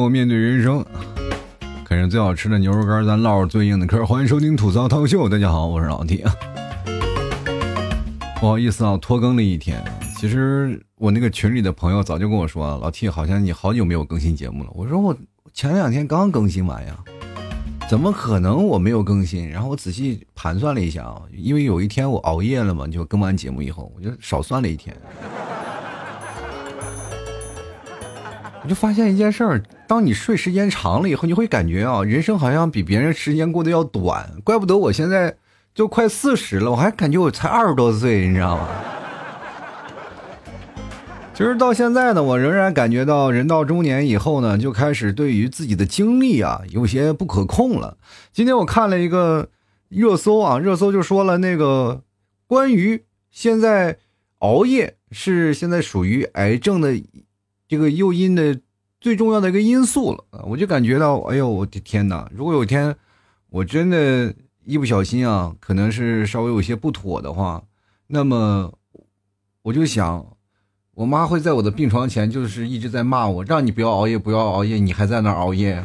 我面对人生，啃着最好吃的牛肉干，咱唠着最硬的嗑。欢迎收听吐槽涛秀，大家好，我是老 T 啊。不好意思啊，拖更了一天。其实我那个群里的朋友早就跟我说，老 T 好像你好久没有更新节目了。我说我前两天刚更新完呀，怎么可能我没有更新？然后我仔细盘算了一下啊，因为有一天我熬夜了嘛，就更完节目以后，我就少算了一天。我就发现一件事儿，当你睡时间长了以后，你会感觉啊，人生好像比别人时间过得要短。怪不得我现在就快四十了，我还感觉我才二十多岁，你知道吗？其实到现在呢，我仍然感觉到人到中年以后呢，就开始对于自己的精力啊有些不可控了。今天我看了一个热搜啊，热搜就说了那个关于现在熬夜是现在属于癌症的。这个诱因的最重要的一个因素了！我就感觉到，哎呦，我的天哪！如果有一天我真的一不小心啊，可能是稍微有些不妥的话，那么我就想，我妈会在我的病床前就是一直在骂我，让你不要熬夜，不要熬夜，你还在那熬夜。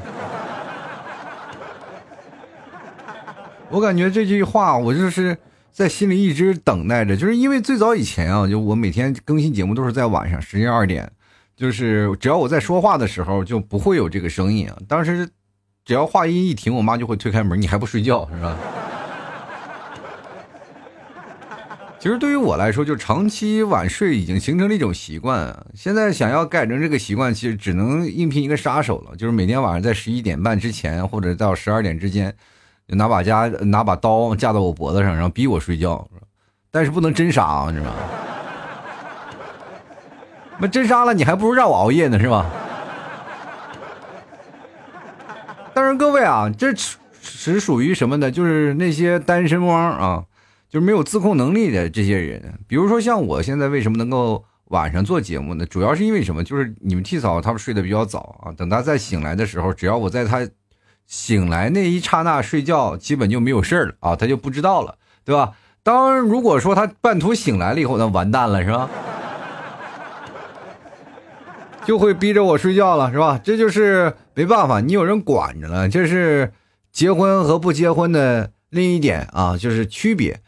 我感觉这句话，我就是在心里一直等待着，就是因为最早以前啊，就我每天更新节目都是在晚上十一二点。就是只要我在说话的时候，就不会有这个声音啊。当时，只要话音一停，我妈就会推开门：“你还不睡觉是吧？”其实对于我来说，就长期晚睡已经形成了一种习惯。现在想要改成这个习惯，其实只能应聘一个杀手了，就是每天晚上在十一点半之前或者到十二点之间，就拿把家拿把刀架到我脖子上，然后逼我睡觉。但是不能真杀啊，你知道吗？那真杀了你，还不如让我熬夜呢，是吧？但是各位啊，这只属于什么呢？就是那些单身汪啊，就是没有自控能力的这些人。比如说像我现在为什么能够晚上做节目呢？主要是因为什么？就是你们替嫂他们睡得比较早啊，等他再醒来的时候，只要我在他醒来那一刹那睡觉，基本就没有事了啊，他就不知道了，对吧？当如果说他半途醒来了以后，那完蛋了，是吧？就会逼着我睡觉了，是吧？这就是没办法，你有人管着了。这是结婚和不结婚的另一点啊，就是区别。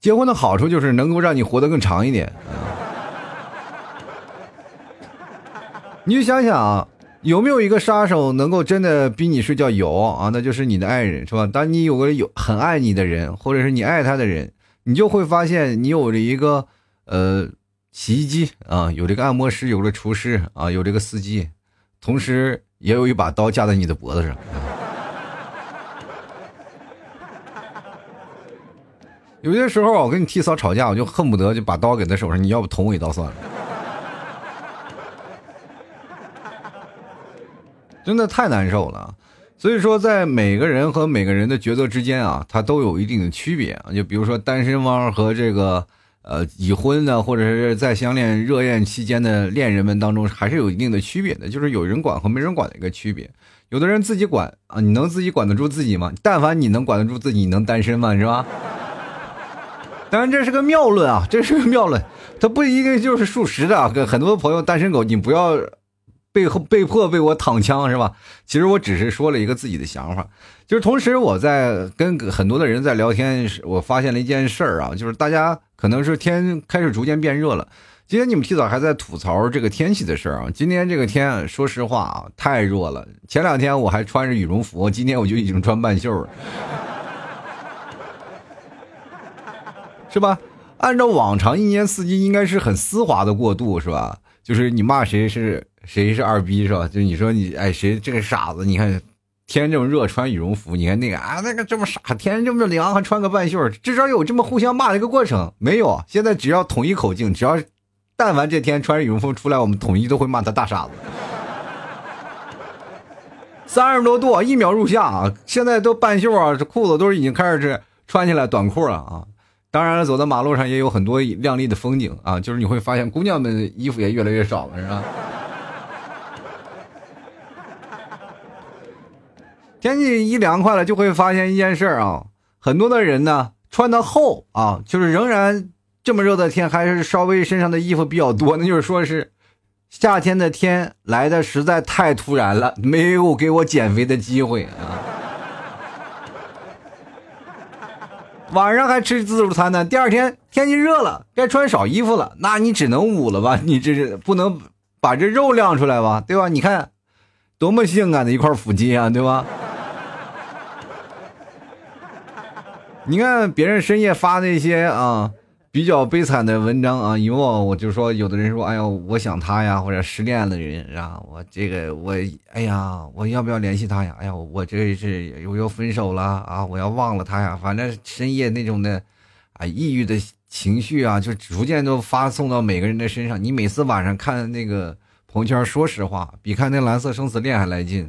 结婚的好处就是能够让你活得更长一点。你就想想啊，有没有一个杀手能够真的逼你睡觉？有啊，那就是你的爱人，是吧？当你有个有很爱你的人，或者是你爱他的人，你就会发现你有了一个呃。洗衣机啊，有这个按摩师，有了厨师啊，有这个司机，同时也有一把刀架在你的脖子上。有些时候我跟你替嫂吵架，我就恨不得就把刀给他手上，你要不捅我一刀算了。真的太难受了。所以说，在每个人和每个人的抉择之间啊，它都有一定的区别啊。就比如说单身汪和这个。呃，已婚的或者是在相恋热恋期间的恋人们当中，还是有一定的区别的，就是有人管和没人管的一个区别。有的人自己管啊，你能自己管得住自己吗？但凡你能管得住自己，你能单身吗？是吧？当然这是个谬论啊，这是个谬论，它不一定就是属实的。啊很多朋友单身狗，你不要。背后被迫被我躺枪是吧？其实我只是说了一个自己的想法，就是同时我在跟很多的人在聊天，我发现了一件事儿啊，就是大家可能是天开始逐渐变热了。今天你们提早还在吐槽这个天气的事儿啊，今天这个天说实话啊太热了。前两天我还穿着羽绒服，今天我就已经穿半袖了，是吧？按照往常，一年四季应该是很丝滑的过渡，是吧？就是你骂谁是。谁是二逼是吧？就你说你哎，谁这个傻子？你看天这么热，穿羽绒服；你看那个啊，那个这么傻，天这么凉，还穿个半袖。至少有这么互相骂的一个过程，没有？现在只要统一口径，只要但凡这天穿着羽绒服出来，我们统一都会骂他大傻子。三十多度，一秒入夏啊！现在都半袖啊，这裤子都是已经开始是穿起来短裤了啊！当然了，走在马路上也有很多亮丽的风景啊，就是你会发现姑娘们衣服也越来越少了，是吧？天气一凉快了，就会发现一件事啊，很多的人呢穿的厚啊，就是仍然这么热的天，还是稍微身上的衣服比较多，那就是说是夏天的天来的实在太突然了，没有给我减肥的机会啊。晚上还吃自助餐呢，第二天天气热了，该穿少衣服了，那你只能捂了吧？你这是不能把这肉亮出来吧？对吧？你看，多么性感的一块腹肌啊，对吧？你看别人深夜发那些啊比较悲惨的文章啊，以后我就说，有的人说，哎呀，我想他呀，或者失恋的人啊，我这个我，哎呀，我要不要联系他呀？哎呀，我这是又要分手了啊，我要忘了他呀。反正深夜那种的啊抑郁的情绪啊，就逐渐都发送到每个人的身上。你每次晚上看那个朋友圈，说实话，比看那蓝色生死恋还来劲。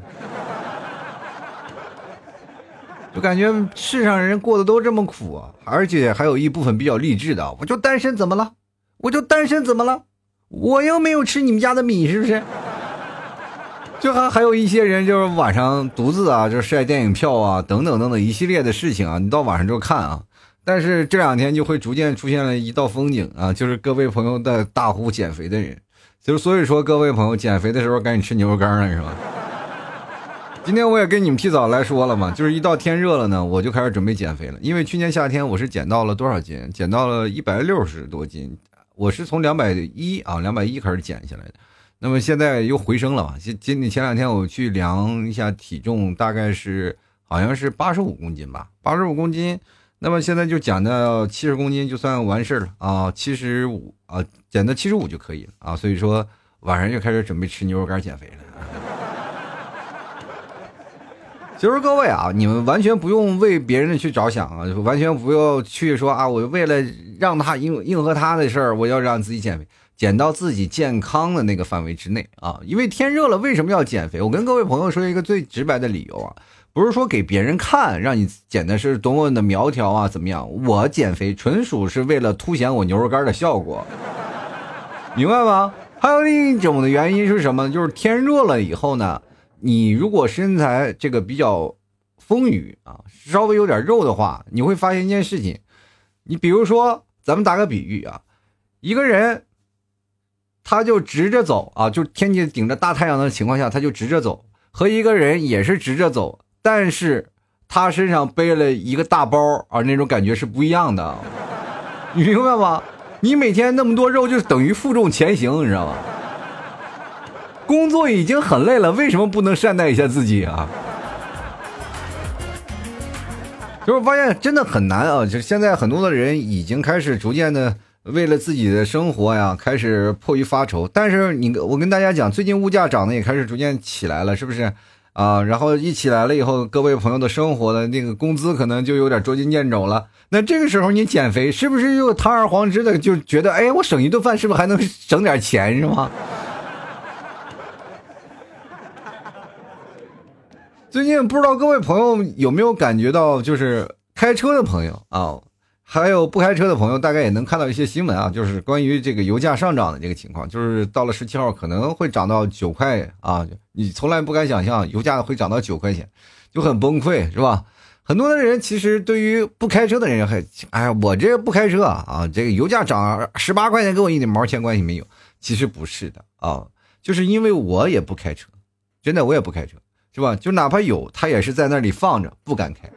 就感觉世上人过得都这么苦啊，而且还有一部分比较励志的。我就单身怎么了？我就单身怎么了？我又没有吃你们家的米，是不是？就还还有一些人就是晚上独自啊，就晒电影票啊，等等等等一系列的事情啊，你到晚上就看啊。但是这两天就会逐渐出现了一道风景啊，就是各位朋友在大呼减肥的人，就是所以说各位朋友减肥的时候赶紧吃牛肉干了，是吧？今天我也跟你们提早来说了嘛，就是一到天热了呢，我就开始准备减肥了。因为去年夏天我是减到了多少斤？减到了一百六十多斤，我是从两百一啊，两百一开始减下来的。那么现在又回升了嘛？今今前两天我去量一下体重，大概是好像是八十五公斤吧，八十五公斤。那么现在就减到七十公斤就算完事了啊，七十五啊，减到七十五就可以了啊。所以说晚上就开始准备吃牛肉干减肥了。其实各位啊，你们完全不用为别人去着想啊，完全不要去说啊，我为了让他应应和他的事儿，我要让自己减肥，减到自己健康的那个范围之内啊。因为天热了，为什么要减肥？我跟各位朋友说一个最直白的理由啊，不是说给别人看，让你减的是多么的苗条啊，怎么样？我减肥纯属是为了凸显我牛肉干的效果，明白吗？还有另一种的原因是什么？就是天热了以后呢。你如果身材这个比较丰腴啊，稍微有点肉的话，你会发现一件事情。你比如说，咱们打个比喻啊，一个人他就直着走啊，就天气顶着大太阳的情况下，他就直着走，和一个人也是直着走，但是他身上背了一个大包啊，那种感觉是不一样的。你明白吗？你每天那么多肉，就等于负重前行，你知道吗？工作已经很累了，为什么不能善待一下自己啊？就是发现真的很难啊！就现在很多的人已经开始逐渐的为了自己的生活呀，开始迫于发愁。但是你我跟大家讲，最近物价涨得也开始逐渐起来了，是不是啊？然后一起来了以后，各位朋友的生活的那个工资可能就有点捉襟见肘了。那这个时候你减肥，是不是又堂而皇之的就觉得，哎，我省一顿饭是不是还能省点钱，是吗？最近不知道各位朋友有没有感觉到，就是开车的朋友啊，还有不开车的朋友，大概也能看到一些新闻啊，就是关于这个油价上涨的这个情况，就是到了十七号可能会涨到九块啊，你从来不敢想象油价会涨到九块钱，就很崩溃，是吧？很多的人其实对于不开车的人还，哎，我这不开车啊，这个油价涨十八块钱跟我一点毛钱关系没有，其实不是的啊，就是因为我也不开车，真的我也不开车。是吧？就哪怕有，他也是在那里放着，不敢开，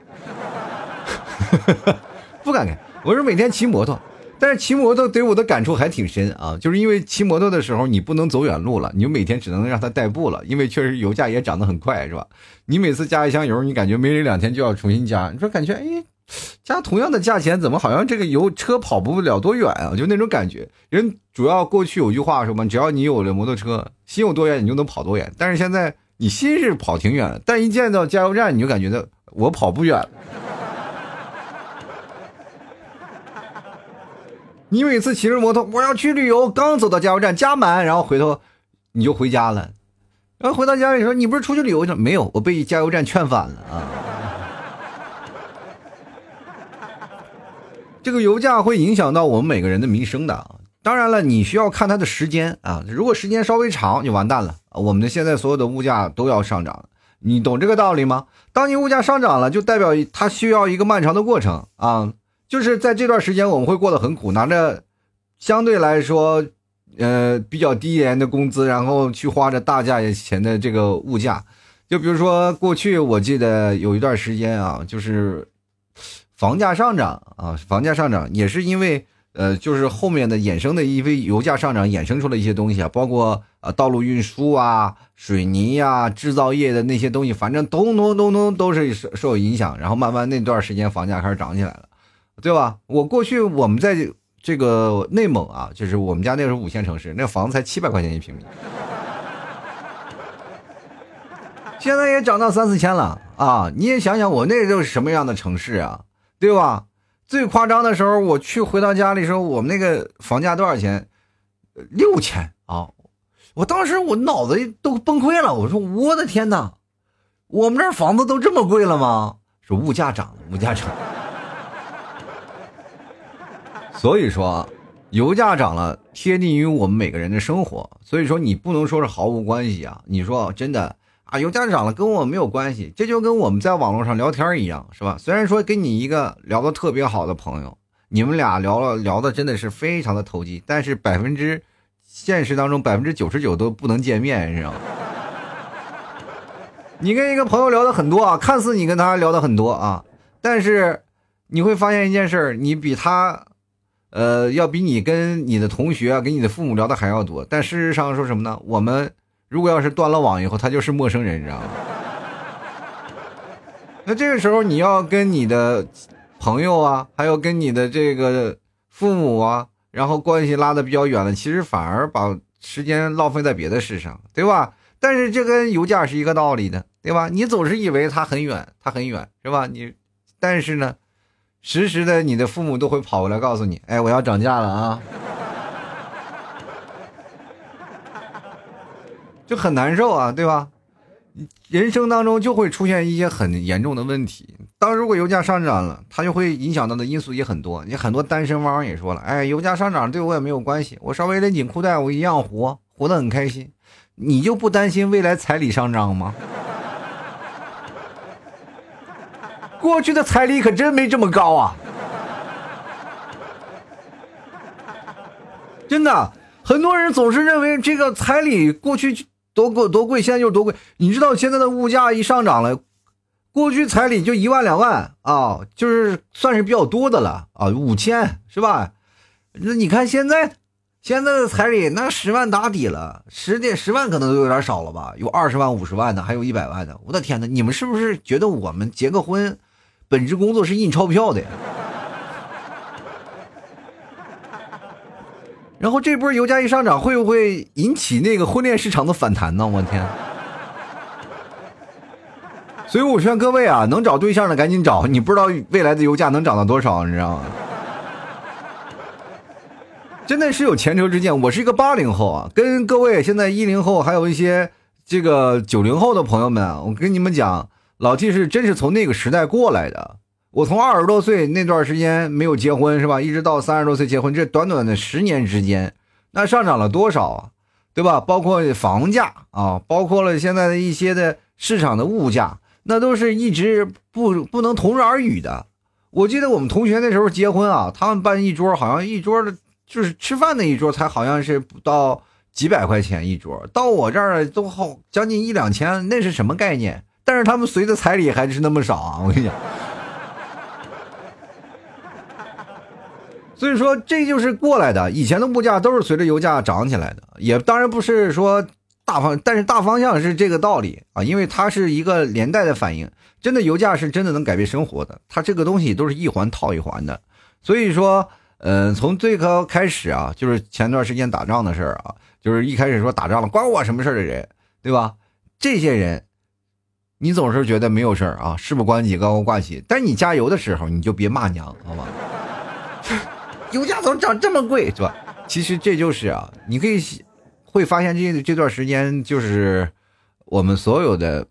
不敢开。我是每天骑摩托，但是骑摩托对我的感触还挺深啊。就是因为骑摩托的时候，你不能走远路了，你每天只能让它代步了。因为确实油价也涨得很快，是吧？你每次加一箱油，你感觉没两天就要重新加。你说感觉，哎，加同样的价钱，怎么好像这个油车跑不了多远啊？就那种感觉。人主要过去有句话说嘛，只要你有了摩托车，心有多远你就能跑多远。但是现在。你心是跑挺远，但一见到加油站，你就感觉到我跑不远。你每次骑着摩托，我要去旅游，刚走到加油站加满，然后回头你就回家了。然后回到家里说：“你不是出去旅游去？”没有，我被加油站劝返了啊。这个油价会影响到我们每个人的民生的。当然了，你需要看它的时间啊。如果时间稍微长，就完蛋了。我们的现在所有的物价都要上涨，你懂这个道理吗？当你物价上涨了，就代表它需要一个漫长的过程啊。就是在这段时间，我们会过得很苦，拿着相对来说呃比较低廉的工资，然后去花着大价钱的这个物价。就比如说过去，我记得有一段时间啊，就是房价上涨啊，房价上涨也是因为呃，就是后面的衍生的一些油价上涨衍生出了一些东西啊，包括啊道路运输啊、水泥呀、制造业的那些东西，反正咚咚咚咚都是受受影响，然后慢慢那段时间房价开始涨起来了，对吧？我过去我们在这个内蒙啊，就是我们家那时候五线城市，那房子才七百块钱一平米。现在也涨到三四千了啊！你也想想，我那时候是什么样的城市啊，对吧？最夸张的时候，我去回到家里时候，我们那个房价多少钱？六千啊！我当时我脑子都崩溃了，我说我的天哪，我们这房子都这么贵了吗？说物价涨，物价涨。所以说，油价涨了，贴近于我们每个人的生活，所以说你不能说是毫无关系啊！你说真的。啊，油价涨了跟我没有关系，这就跟我们在网络上聊天一样，是吧？虽然说跟你一个聊的特别好的朋友，你们俩聊了聊的真的是非常的投机，但是百分之现实当中百分之九十九都不能见面，是吧？你跟一个朋友聊的很多啊，看似你跟他聊的很多啊，但是你会发现一件事你比他，呃，要比你跟你的同学、跟你的父母聊的还要多。但事实上说什么呢？我们。如果要是断了网以后，他就是陌生人，你知道吗？那这个时候你要跟你的朋友啊，还有跟你的这个父母啊，然后关系拉的比较远了，其实反而把时间浪费在别的事上，对吧？但是这跟油价是一个道理的，对吧？你总是以为它很远，它很远，是吧？你，但是呢，时时的你的父母都会跑过来告诉你，哎，我要涨价了啊。就很难受啊，对吧？人生当中就会出现一些很严重的问题。当如果油价上涨了，它就会影响到的因素也很多。你很多单身汪也说了，哎，油价上涨对我也没有关系，我稍微勒紧裤带，我一样活，活得很开心。你就不担心未来彩礼上涨吗？过去的彩礼可真没这么高啊！真的，很多人总是认为这个彩礼过去。多贵多贵，现在就是多贵。你知道现在的物价一上涨了，过去彩礼就一万两万啊，就是算是比较多的了啊，五千是吧？那你看现在，现在的彩礼那十万打底了，十点十万可能都有点少了吧？有二十万、五十万的，还有一百万的。我的天哪，你们是不是觉得我们结个婚，本职工作是印钞票的呀？然后这波油价一上涨，会不会引起那个婚恋市场的反弹呢？我天！所以我劝各位啊，能找对象的赶紧找，你不知道未来的油价能涨到多少，你知道吗？真的是有前车之鉴。我是一个八零后啊，跟各位现在一零后还有一些这个九零后的朋友们，我跟你们讲，老 T 是真是从那个时代过来的。我从二十多岁那段时间没有结婚是吧，一直到三十多岁结婚，这短短的十年之间，那上涨了多少啊？对吧？包括房价啊，包括了现在的一些的市场的物价，那都是一直不不能同日而语的。我记得我们同学那时候结婚啊，他们办一桌，好像一桌的就是吃饭那一桌才好像是不到几百块钱一桌，到我这儿都好将近一两千，那是什么概念？但是他们随的彩礼还是那么少啊！我跟你讲。所以说，这就是过来的。以前的物价都是随着油价涨起来的，也当然不是说大方，但是大方向是这个道理啊，因为它是一个连带的反应。真的，油价是真的能改变生活的，它这个东西都是一环套一环的。所以说，嗯，从最高开始啊，就是前段时间打仗的事儿啊，就是一开始说打仗了，关我什么事儿的人，对吧？这些人，你总是觉得没有事儿啊，事不关己高高挂起，但你加油的时候，你就别骂娘，好吗？油价怎么涨这么贵，是吧？其实这就是啊，你可以会发现这这段时间就是我们所有的，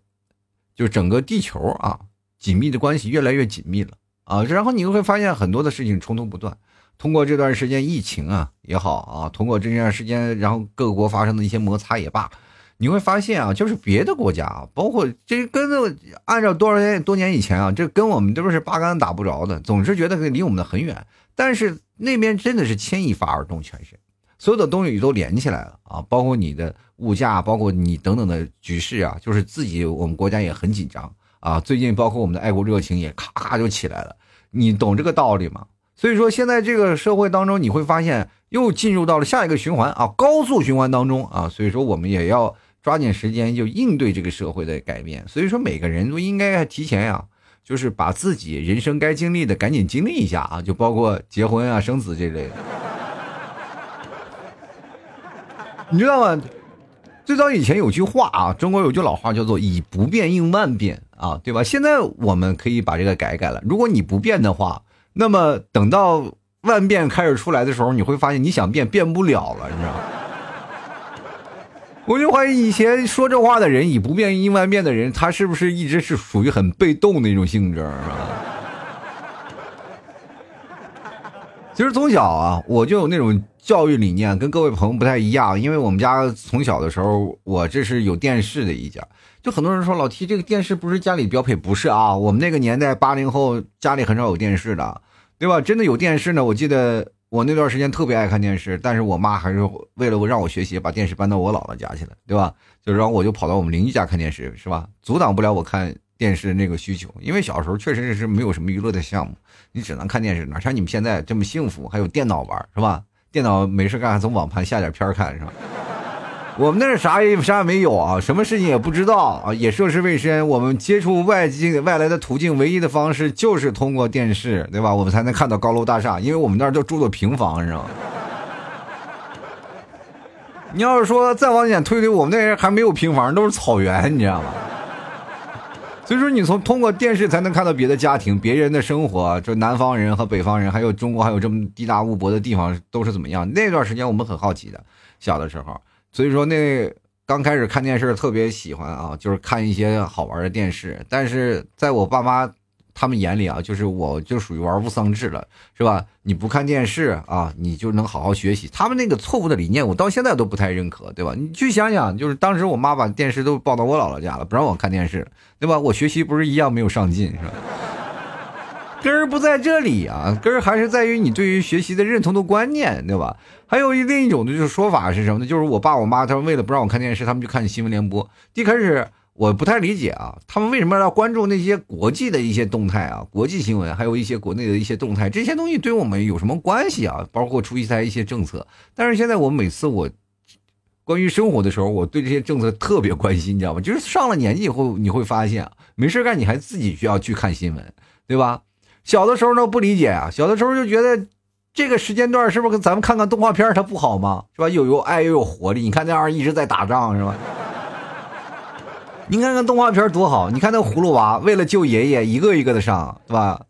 就整个地球啊，紧密的关系越来越紧密了啊。然后你会发现很多的事情冲突不断。通过这段时间疫情啊也好啊，通过这段时间，然后各国发生的一些摩擦也罢，你会发现啊，就是别的国家啊，包括这跟着按照多少年多年以前啊，这跟我们都是八竿子打不着的，总是觉得离我们的很远，但是。那边真的是牵一发而动全身，所有的东西都连起来了啊，包括你的物价，包括你等等的局势啊，就是自己我们国家也很紧张啊。最近包括我们的爱国热情也咔咔就起来了，你懂这个道理吗？所以说现在这个社会当中，你会发现又进入到了下一个循环啊，高速循环当中啊。所以说我们也要抓紧时间就应对这个社会的改变。所以说每个人都应该提前呀。就是把自己人生该经历的赶紧经历一下啊，就包括结婚啊、生子这类的。你知道吗？最早以前有句话啊，中国有句老话叫做“以不变应万变”啊，对吧？现在我们可以把这个改改了。如果你不变的话，那么等到万变开始出来的时候，你会发现你想变变不了了，你知道吗？我就怀疑以前说这话的人，以不变应万变的人，他是不是一直是属于很被动的一种性质，是吧？其实从小啊，我就有那种教育理念，跟各位朋友不太一样。因为我们家从小的时候，我这是有电视的一家。就很多人说老 T 这个电视不是家里标配，不是啊。我们那个年代八零后家里很少有电视的，对吧？真的有电视呢，我记得。我那段时间特别爱看电视，但是我妈还是为了我让我学习，把电视搬到我姥姥家去了，对吧？就是让我就跑到我们邻居家看电视，是吧？阻挡不了我看电视那个需求，因为小时候确实是没有什么娱乐的项目，你只能看电视，哪像你们现在这么幸福，还有电脑玩，是吧？电脑没事干，从网盘下点片看，是吧？我们那是啥也啥也没有啊，什么事情也不知道啊，也涉世未深。我们接触外境外来的途径，唯一的方式就是通过电视，对吧？我们才能看到高楼大厦，因为我们那儿都住的平房，你知道吗？你要是说再往前推推，我们那还没有平房，都是草原，你知道吗？所以说，你从通过电视才能看到别的家庭、别人的生活，就南方人和北方人，还有中国还有这么地大物博的地方都是怎么样？那段时间我们很好奇的，小的时候。所以说，那刚开始看电视特别喜欢啊，就是看一些好玩的电视。但是在我爸妈他们眼里啊，就是我就属于玩物丧志了，是吧？你不看电视啊，你就能好好学习。他们那个错误的理念，我到现在都不太认可，对吧？你去想想，就是当时我妈把电视都抱到我姥姥家了，不让我看电视，对吧？我学习不是一样没有上进，是吧？根儿不在这里啊，根儿还是在于你对于学习的认同的观念，对吧？还有另一种的就是说法是什么呢？就是我爸我妈他们为了不让我看电视，他们就看新闻联播。一开始我不太理解啊，他们为什么要关注那些国际的一些动态啊、国际新闻，还有一些国内的一些动态，这些东西对我们有什么关系啊？包括出台一些政策。但是现在我每次我关于生活的时候，我对这些政策特别关心，你知道吗？就是上了年纪以后，你会发现没事干你还自己需要去看新闻，对吧？小的时候呢不理解啊，小的时候就觉得这个时间段是不是跟咱们看看动画片它不好吗？是吧？又有爱又有活力。你看那样一直在打仗是吧？你看看动画片多好！你看那葫芦娃为了救爷爷一个一个的上，对吧？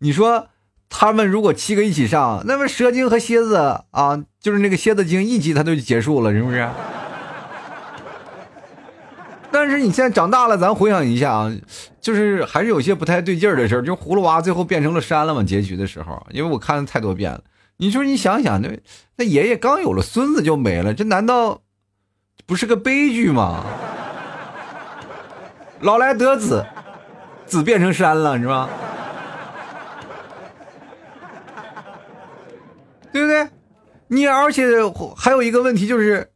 你说他们如果七个一起上，那么蛇精和蝎子啊，就是那个蝎子精一集他就结束了，是不是？但是你现在长大了，咱回想一下啊，就是还是有些不太对劲儿的事儿。就葫芦娃最后变成了山了嘛？结局的时候，因为我看了太多遍了。你说你想想，那那爷爷刚有了孙子就没了，这难道不是个悲剧吗？老来得子，子变成山了，是吧？对不对？你而且还有一个问题就是，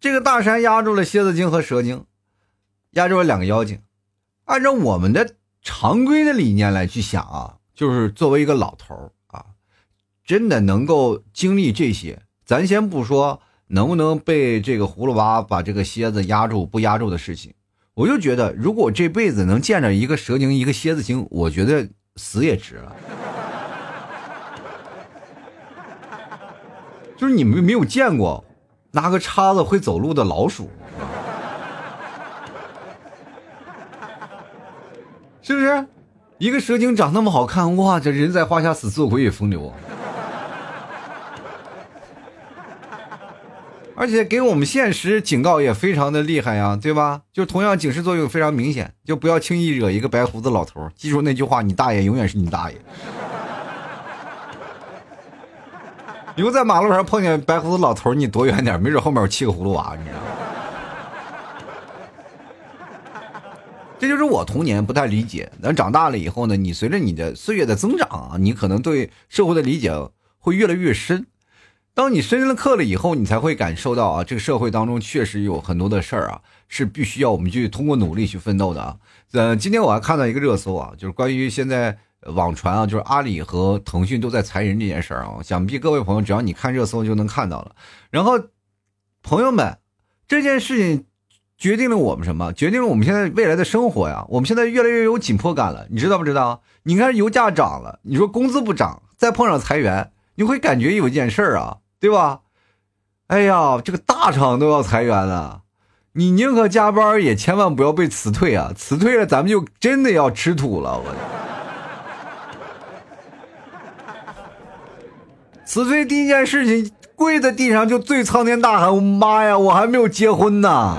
这个大山压住了蝎子精和蛇精。压住了两个妖精，按照我们的常规的理念来去想啊，就是作为一个老头啊，真的能够经历这些，咱先不说能不能被这个葫芦娃把这个蝎子压住不压住的事情，我就觉得如果这辈子能见着一个蛇精一个蝎子精，我觉得死也值了。就是你们没有见过拿个叉子会走路的老鼠。是不是？一个蛇精长那么好看，哇！这人在花下死，做鬼也风流。而且给我们现实警告也非常的厉害呀，对吧？就同样警示作用非常明显，就不要轻易惹一个白胡子老头。记住那句话：你大爷永远是你大爷。以后在马路上碰见白胡子老头，你躲远点，没准后面有七个葫芦娃，你知道吗？这就是我童年不太理解。等长大了以后呢，你随着你的岁月的增长，你可能对社会的理解会越来越深。当你深了刻了以后，你才会感受到啊，这个社会当中确实有很多的事儿啊，是必须要我们去通过努力去奋斗的啊。呃，今天我还看到一个热搜啊，就是关于现在网传啊，就是阿里和腾讯都在裁人这件事儿啊。想必各位朋友，只要你看热搜就能看到了。然后，朋友们，这件事情决定了我们什么？决定了我们现在未来的生活呀。我们现在越来越有紧迫感了，你知道不知道？你看油价涨了，你说工资不涨，再碰上裁员，你会感觉有一件事儿啊，对吧？哎呀，这个大厂都要裁员了。你宁可加班，也千万不要被辞退啊！辞退了，咱们就真的要吃土了。我 辞退第一件事情，跪在地上就对苍天大喊：“妈呀，我还没有结婚呢！”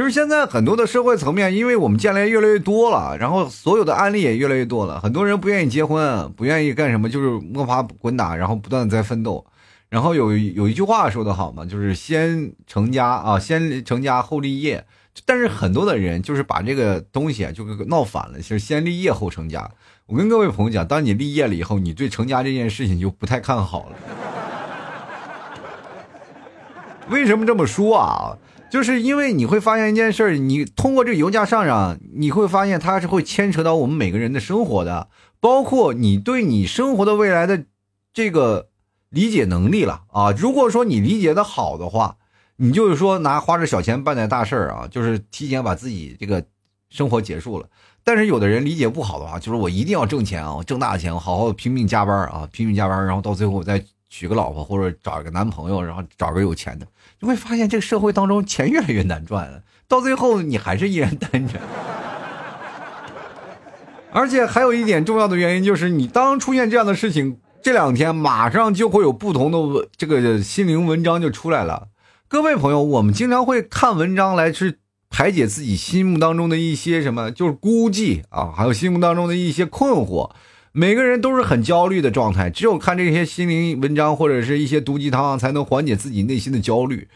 就是现在很多的社会层面，因为我们见的越来越多了，然后所有的案例也越来越多了，很多人不愿意结婚，不愿意干什么，就是摸爬滚打，然后不断的在奋斗。然后有有一句话说的好嘛，就是先成家啊，先成家后立业。但是很多的人就是把这个东西啊，就闹反了，就是先立业后成家。我跟各位朋友讲，当你立业了以后，你对成家这件事情就不太看好了。为什么这么说啊？就是因为你会发现一件事你通过这个油价上涨，你会发现它是会牵扯到我们每个人的生活的，包括你对你生活的未来的这个。理解能力了啊！如果说你理解的好的话，你就是说拿花着小钱办点大事儿啊，就是提前把自己这个生活结束了。但是有的人理解不好的话，就是我一定要挣钱啊，挣大钱，我好好拼命加班啊，拼命加班，然后到最后再娶个老婆或者找一个男朋友，然后找个有钱的，你会发现这个社会当中钱越来越难赚了，到最后你还是依然单着。而且还有一点重要的原因就是，你当出现这样的事情。这两天马上就会有不同的这个心灵文章就出来了，各位朋友，我们经常会看文章来去排解自己心目当中的一些什么，就是孤寂啊，还有心目当中的一些困惑。每个人都是很焦虑的状态，只有看这些心灵文章或者是一些毒鸡汤，才能缓解自己内心的焦虑。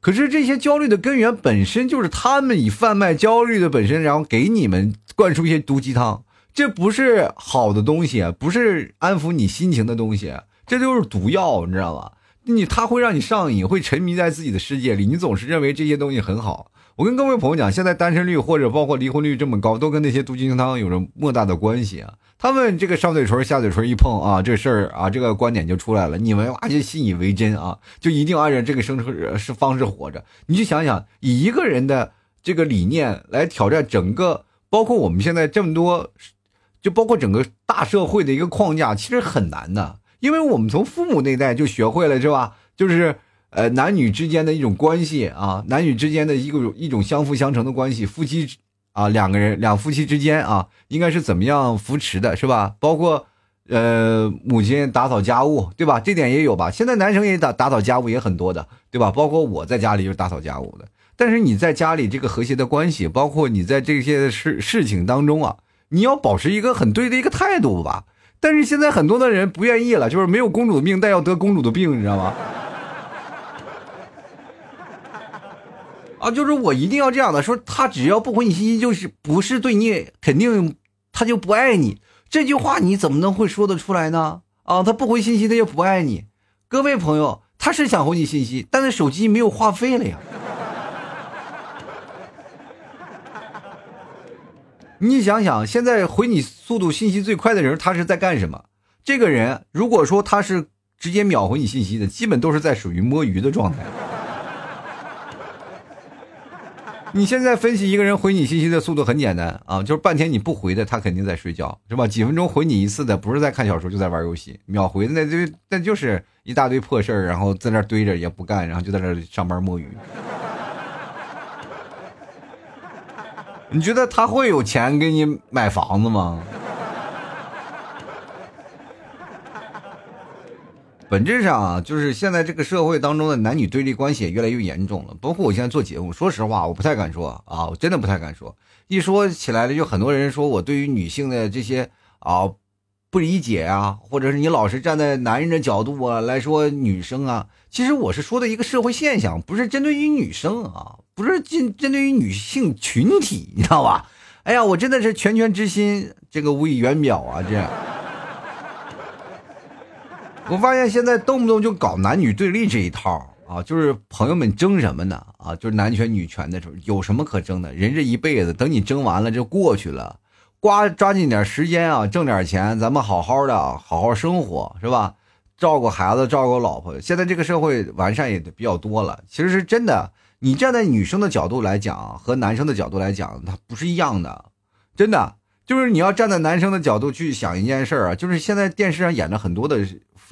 可是这些焦虑的根源本身就是他们以贩卖焦虑的本身，然后给你们灌输一些毒鸡汤。这不是好的东西，不是安抚你心情的东西，这就是毒药，你知道吗？你它会让你上瘾，会沉迷在自己的世界里，你总是认为这些东西很好。我跟各位朋友讲，现在单身率或者包括离婚率这么高，都跟那些毒鸡汤有着莫大的关系啊。他们这个上嘴唇下嘴唇一碰啊，这事儿啊，这个观点就出来了，你们哇就信以为真啊，就一定按照这个生存是方式活着。你就想想，以一个人的这个理念来挑战整个，包括我们现在这么多。就包括整个大社会的一个框架，其实很难的，因为我们从父母那代就学会了，是吧？就是呃男女之间的一种关系啊，男女之间的一个一种相辅相成的关系，夫妻啊两个人两夫妻之间啊，应该是怎么样扶持的，是吧？包括呃母亲打扫家务，对吧？这点也有吧？现在男生也打打扫家务也很多的，对吧？包括我在家里就是打扫家务的，但是你在家里这个和谐的关系，包括你在这些事事情当中啊。你要保持一个很对的一个态度吧，但是现在很多的人不愿意了，就是没有公主的命，但要得公主的病，你知道吗？啊，就是我一定要这样的说，他只要不回你信息，就是不是对你肯定他就不爱你。这句话你怎么能会说得出来呢？啊，他不回信息，他就不爱你。各位朋友，他是想回你信息，但是手机没有话费了呀。你想想，现在回你速度信息最快的人，他是在干什么？这个人如果说他是直接秒回你信息的，基本都是在属于摸鱼的状态。你现在分析一个人回你信息的速度很简单啊，就是半天你不回的，他肯定在睡觉，是吧？几分钟回你一次的，不是在看小说，就在玩游戏。秒回的那就那就是一大堆破事儿，然后在那堆着也不干，然后就在那上班摸鱼。你觉得他会有钱给你买房子吗？本质上啊，就是现在这个社会当中的男女对立关系也越来越严重了。包括我现在做节目，说实话，我不太敢说啊，我真的不太敢说。一说起来了，就很多人说我对于女性的这些啊不理解啊，或者是你老是站在男人的角度啊来说女生啊。其实我是说的一个社会现象，不是针对于女生啊。不是针针对于女性群体，你知道吧？哎呀，我真的是拳拳之心，这个无以言表啊！这样，我发现现在动不动就搞男女对立这一套啊，就是朋友们争什么呢？啊，就是男权女权的时候，有什么可争的？人这一辈子，等你争完了就过去了，刮抓紧点时间啊，挣点钱，咱们好好的好好生活，是吧？照顾孩子，照顾老婆。现在这个社会完善也比较多了，其实是真的。你站在女生的角度来讲，和男生的角度来讲，它不是一样的，真的。就是你要站在男生的角度去想一件事儿啊，就是现在电视上演的很多的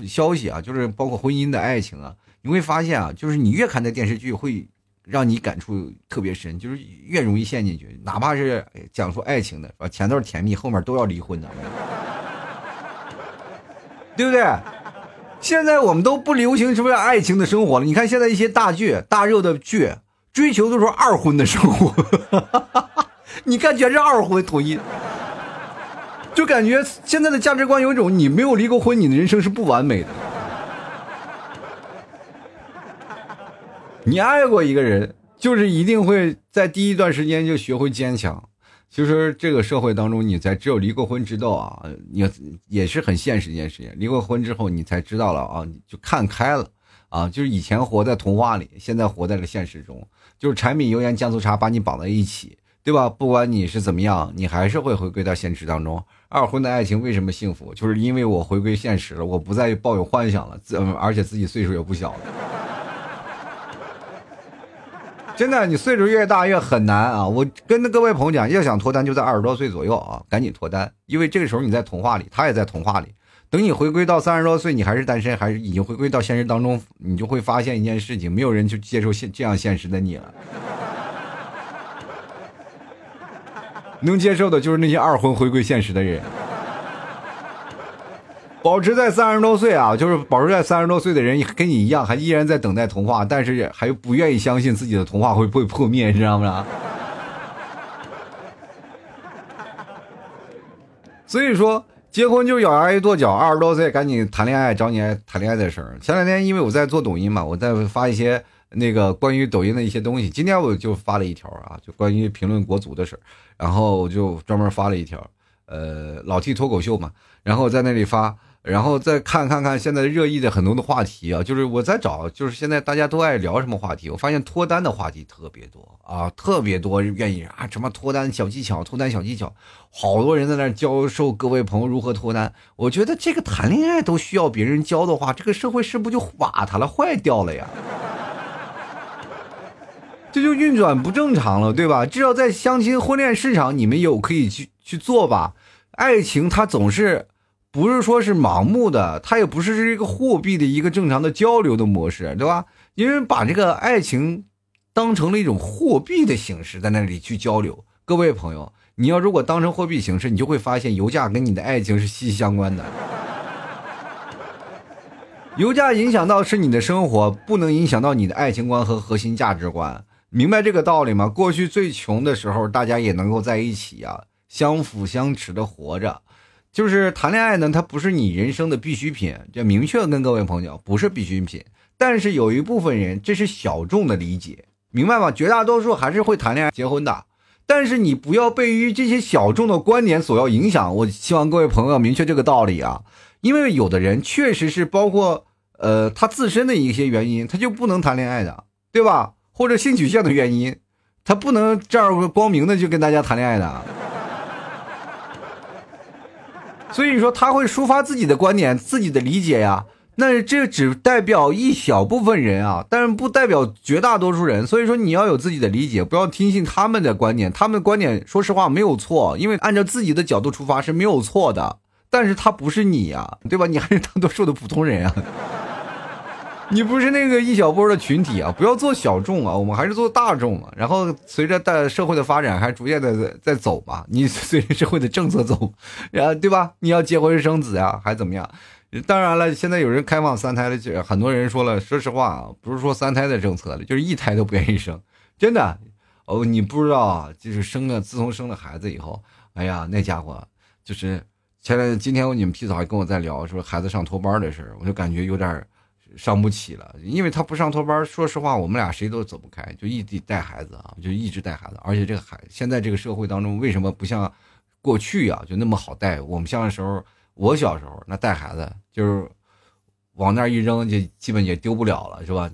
消息啊，就是包括婚姻的爱情啊，你会发现啊，就是你越看这电视剧，会让你感触特别深，就是越容易陷进去。哪怕是讲述爱情的，是吧？前头甜蜜，后面都要离婚的，对不对？现在我们都不流行什么爱情的生活了。你看现在一些大剧、大热的剧，追求都是二婚的生活，你看全是二婚统一。就感觉现在的价值观有一种，你没有离过婚，你的人生是不完美的。你爱过一个人，就是一定会在第一段时间就学会坚强。其实这个社会当中，你才只有离过婚知道啊，也也是很现实一件事情。离过婚之后，你才知道了啊，就看开了啊。就是以前活在童话里，现在活在了现实中，就是柴米油盐酱醋茶把你绑在一起。对吧？不管你是怎么样，你还是会回归到现实当中。二婚的爱情为什么幸福？就是因为我回归现实了，我不再抱有幻想了，自而且自己岁数也不小了。真的，你岁数越大越很难啊！我跟各位朋友讲，要想脱单，就在二十多岁左右啊，赶紧脱单，因为这个时候你在童话里，他也在童话里。等你回归到三十多岁，你还是单身，还是已经回归到现实当中，你就会发现一件事情：没有人去接受现这样现实的你了。能接受的就是那些二婚回归现实的人，保持在三十多岁啊，就是保持在三十多岁的人跟你一样，还依然在等待童话，但是还不愿意相信自己的童话会不会破灭，你知道吗？所以说，结婚就咬牙一跺脚，二十多岁赶紧谈恋爱，找你谈恋爱的事儿。前两天因为我在做抖音嘛，我在发一些。那个关于抖音的一些东西，今天我就发了一条啊，就关于评论国足的事然后我就专门发了一条，呃，老 T 脱口秀嘛，然后在那里发，然后再看看看现在热议的很多的话题啊，就是我在找，就是现在大家都爱聊什么话题，我发现脱单的话题特别多啊，特别多愿意啊，什么脱单小技巧，脱单小技巧，好多人在那教授各位朋友如何脱单，我觉得这个谈恋爱都需要别人教的话，这个社会是不就瓦塌了，坏掉了呀？这就运转不正常了，对吧？至少在相亲婚恋市场，你们有可以去去做吧。爱情它总是不是说是盲目的，它也不是是一个货币的一个正常的交流的模式，对吧？因为把这个爱情当成了一种货币的形式，在那里去交流。各位朋友，你要如果当成货币形式，你就会发现油价跟你的爱情是息息相关的。油价影响到是你的生活，不能影响到你的爱情观和核心价值观。明白这个道理吗？过去最穷的时候，大家也能够在一起啊，相辅相持的活着。就是谈恋爱呢，它不是你人生的必需品，就明确跟各位朋友不是必需品。但是有一部分人，这是小众的理解，明白吗？绝大多数还是会谈恋爱、结婚的。但是你不要被于这些小众的观点所要影响。我希望各位朋友明确这个道理啊，因为有的人确实是包括呃他自身的一些原因，他就不能谈恋爱的，对吧？或者性取向的原因，他不能这样光明的就跟大家谈恋爱的，所以说他会抒发自己的观点、自己的理解呀。那这只代表一小部分人啊，但是不代表绝大多数人。所以说你要有自己的理解，不要听信他们的观点。他们的观点说实话没有错，因为按照自己的角度出发是没有错的。但是他不是你呀，对吧？你还是大多数的普通人啊。你不是那个一小波的群体啊！不要做小众啊，我们还是做大众啊。然后随着大社会的发展，还逐渐的在在走嘛。你随着社会的政策走，然后对吧？你要结婚生子呀，还怎么样？当然了，现在有人开放三胎了，很多人说了，说实话啊，不是说三胎的政策了，就是一胎都不愿意生。真的哦，你不知道啊，就是生了，自从生了孩子以后，哎呀，那家伙就是前两天今天你们皮嫂还跟我在聊说孩子上托班的事儿，我就感觉有点。上不起了，因为他不上托班。说实话，我们俩谁都走不开，就异地带孩子啊，就一直带孩子。而且这个孩现在这个社会当中，为什么不像过去啊，就那么好带？我们像那时候，我小时候那带孩子，就是往那一扔，就基本也丢不了了，是吧？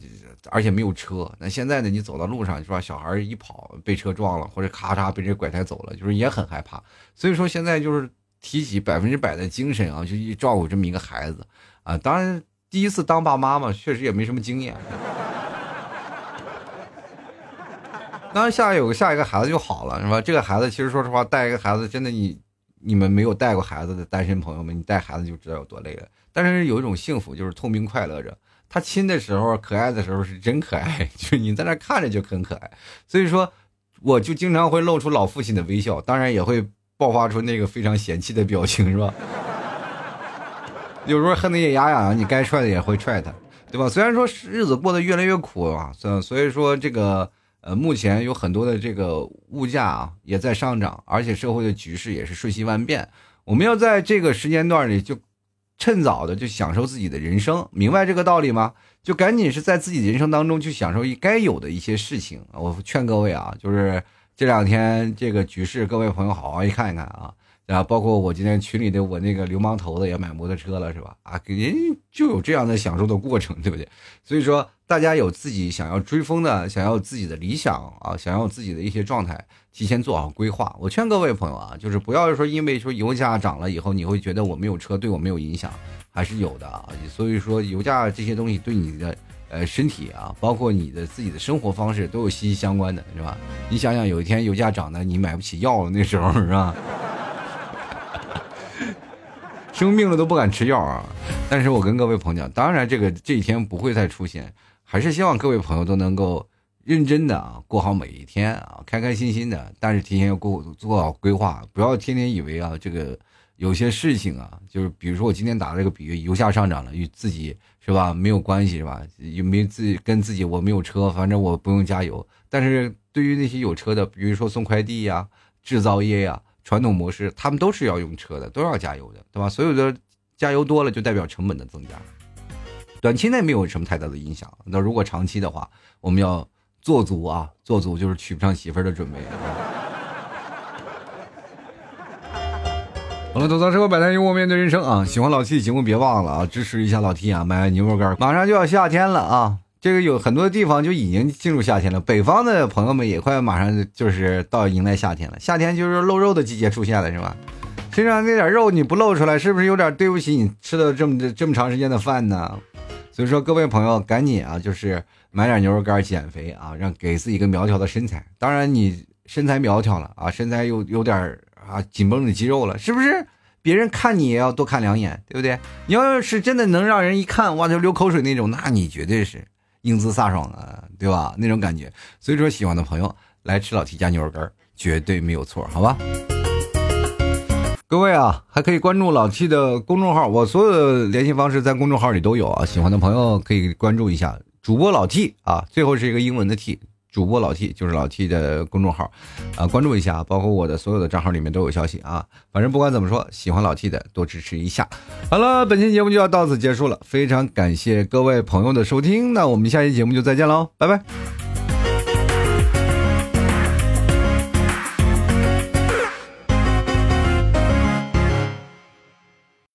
而且没有车。那现在呢，你走到路上是吧？小孩一跑被车撞了，或者咔嚓被人拐胎走了，就是也很害怕。所以说现在就是提起百分之百的精神啊，就去照顾这么一个孩子啊。当然第一次当爸妈嘛，确实也没什么经验。当然下有个下一个孩子就好了，是吧？这个孩子其实说实话，带一个孩子真的你你们没有带过孩子的单身朋友们，你带孩子就知道有多累了。但是有一种幸福，就是痛并快乐着。他亲的时候，可爱的时候是真可爱，就你在那看着就很可爱。所以说，我就经常会露出老父亲的微笑，当然也会爆发出那个非常嫌弃的表情，是吧？有时候恨得也牙痒痒，你该踹的也会踹他，对吧？虽然说日子过得越来越苦啊，所所以说这个呃，目前有很多的这个物价啊也在上涨，而且社会的局势也是瞬息万变，我们要在这个时间段里就。趁早的就享受自己的人生，明白这个道理吗？就赶紧是在自己人生当中去享受该有的一些事情。我劝各位啊，就是这两天这个局势，各位朋友好好一看一看啊。然后包括我今天群里的我那个流氓头子也买摩托车了，是吧？啊，给人就有这样的享受的过程，对不对？所以说，大家有自己想要追风的，想要自己的理想啊，想要自己的一些状态，提前做好规划。我劝各位朋友啊，就是不要说因为说油价涨了以后，你会觉得我没有车对我没有影响，还是有的啊。所以说，油价这些东西对你的呃身体啊，包括你的自己的生活方式都有息息相关的，是吧？你想想，有一天油价涨的，你买不起药了，那时候是吧？生病了都不敢吃药啊！但是我跟各位朋友讲，当然这个这一天不会再出现，还是希望各位朋友都能够认真的啊过好每一天啊，开开心心的。但是提前要过做好规划，不要天天以为啊这个有些事情啊，就是比如说我今天打了个比喻，油价上涨了与自己是吧没有关系是吧？也没自己跟自己我没有车，反正我不用加油。但是对于那些有车的，比如说送快递呀、制造业呀。传统模式，他们都是要用车的，都要加油的，对吧？所有的加油多了，就代表成本的增加。短期内没有什么太大的影响，那如果长期的话，我们要做足啊，做足就是娶不上媳妇儿的准备。好了，吐槽生活百态，幽默面对人生啊！喜欢老 T 的节目，别忘了啊，支持一下老 T 啊，买牛肉干。马上就要夏天了啊！这个有很多地方就已经进入夏天了，北方的朋友们也快马上就是到迎来夏天了。夏天就是露肉的季节出现了，是吧？身上那点肉你不露出来，是不是有点对不起你吃的这么这么长时间的饭呢？所以说，各位朋友赶紧啊，就是买点牛肉干减肥啊，让给自己一个苗条的身材。当然，你身材苗条了啊，身材又有点啊紧绷的肌肉了，是不是？别人看你也要多看两眼，对不对？你要是真的能让人一看哇就流口水那种，那你绝对是。英姿飒爽啊，对吧？那种感觉，所以说喜欢的朋友来吃老 T 家牛肉干绝对没有错，好吧？各位啊，还可以关注老 T 的公众号，我所有的联系方式在公众号里都有啊。喜欢的朋友可以关注一下主播老 T 啊，最后是一个英文的 T。主播老 T 就是老 T 的公众号，啊，关注一下，包括我的所有的账号里面都有消息啊。反正不管怎么说，喜欢老 T 的多支持一下。好了，本期节目就要到此结束了，非常感谢各位朋友的收听，那我们下期节目就再见喽，拜拜。